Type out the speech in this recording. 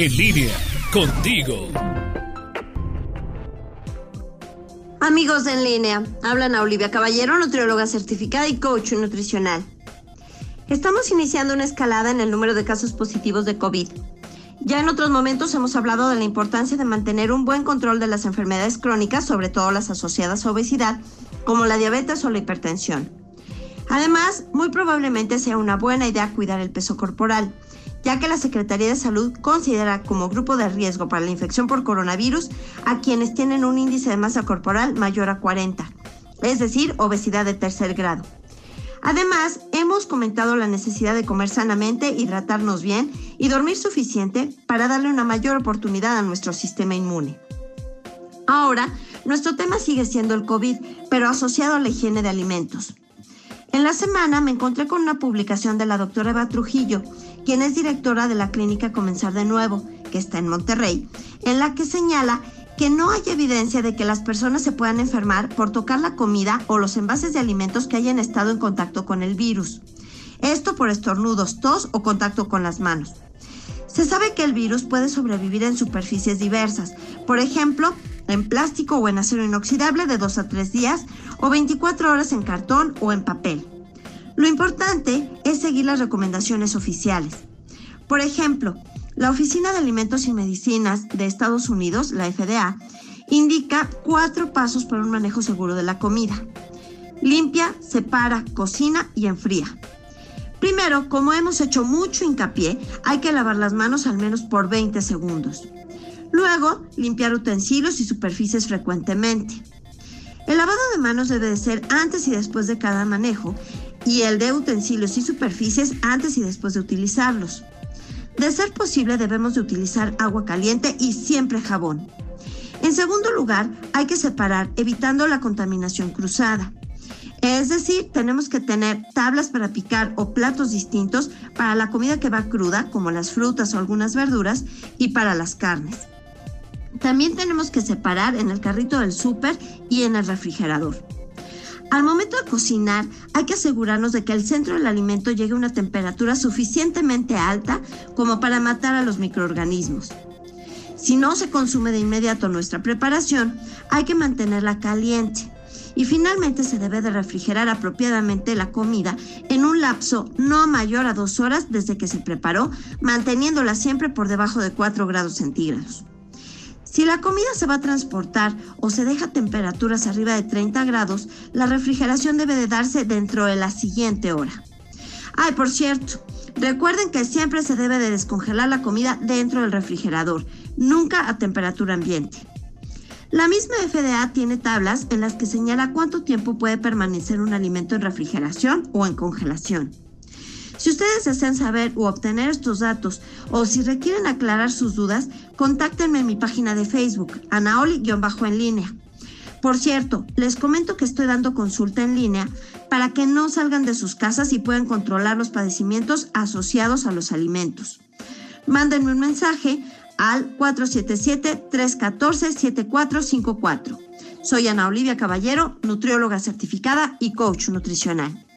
En línea, contigo. Amigos en línea, hablan a Olivia Caballero, nutrióloga certificada y coach nutricional. Estamos iniciando una escalada en el número de casos positivos de COVID. Ya en otros momentos hemos hablado de la importancia de mantener un buen control de las enfermedades crónicas, sobre todo las asociadas a obesidad, como la diabetes o la hipertensión. Además, muy probablemente sea una buena idea cuidar el peso corporal, ya que la Secretaría de Salud considera como grupo de riesgo para la infección por coronavirus a quienes tienen un índice de masa corporal mayor a 40, es decir, obesidad de tercer grado. Además, hemos comentado la necesidad de comer sanamente, hidratarnos bien y dormir suficiente para darle una mayor oportunidad a nuestro sistema inmune. Ahora, nuestro tema sigue siendo el COVID, pero asociado a la higiene de alimentos. En la semana me encontré con una publicación de la doctora Eva Trujillo, quien es directora de la clínica Comenzar de Nuevo, que está en Monterrey, en la que señala que no hay evidencia de que las personas se puedan enfermar por tocar la comida o los envases de alimentos que hayan estado en contacto con el virus. Esto por estornudos, tos o contacto con las manos. Se sabe que el virus puede sobrevivir en superficies diversas, por ejemplo, en plástico o en acero inoxidable de 2 a 3 días o 24 horas en cartón o en papel. Lo importante es seguir las recomendaciones oficiales. Por ejemplo, la Oficina de Alimentos y Medicinas de Estados Unidos, la FDA, indica cuatro pasos para un manejo seguro de la comida. Limpia, separa, cocina y enfría. Primero, como hemos hecho mucho hincapié, hay que lavar las manos al menos por 20 segundos. Luego, limpiar utensilios y superficies frecuentemente. El lavado de manos debe de ser antes y después de cada manejo y el de utensilios y superficies antes y después de utilizarlos. De ser posible debemos de utilizar agua caliente y siempre jabón. En segundo lugar, hay que separar evitando la contaminación cruzada. Es decir, tenemos que tener tablas para picar o platos distintos para la comida que va cruda, como las frutas o algunas verduras, y para las carnes. También tenemos que separar en el carrito del súper y en el refrigerador. Al momento de cocinar, hay que asegurarnos de que el centro del alimento llegue a una temperatura suficientemente alta como para matar a los microorganismos. Si no se consume de inmediato nuestra preparación, hay que mantenerla caliente. Y finalmente se debe de refrigerar apropiadamente la comida en un lapso no mayor a dos horas desde que se preparó, manteniéndola siempre por debajo de 4 grados centígrados. Si la comida se va a transportar o se deja a temperaturas arriba de 30 grados, la refrigeración debe de darse dentro de la siguiente hora. Ay, por cierto, recuerden que siempre se debe de descongelar la comida dentro del refrigerador, nunca a temperatura ambiente. La misma FDA tiene tablas en las que señala cuánto tiempo puede permanecer un alimento en refrigeración o en congelación. Si ustedes desean saber o obtener estos datos o si requieren aclarar sus dudas, contáctenme en mi página de Facebook, anaoli-en línea. Por cierto, les comento que estoy dando consulta en línea para que no salgan de sus casas y puedan controlar los padecimientos asociados a los alimentos. Mándenme un mensaje al 477-314-7454. Soy Ana Olivia Caballero, nutrióloga certificada y coach nutricional.